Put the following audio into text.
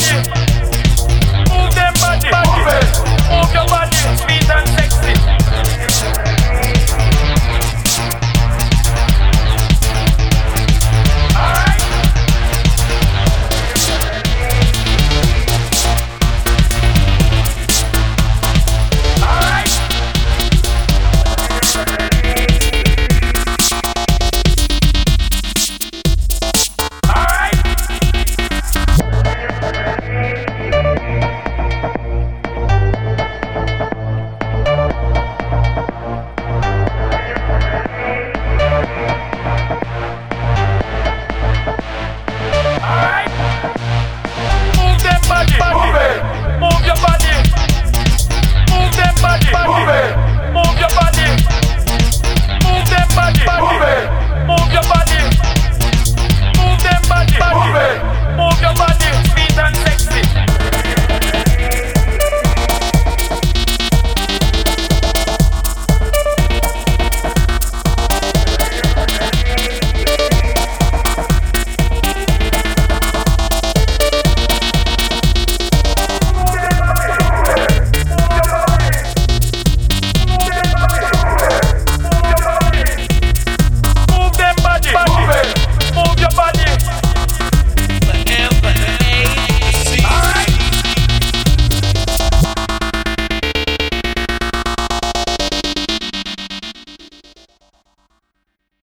Yeah.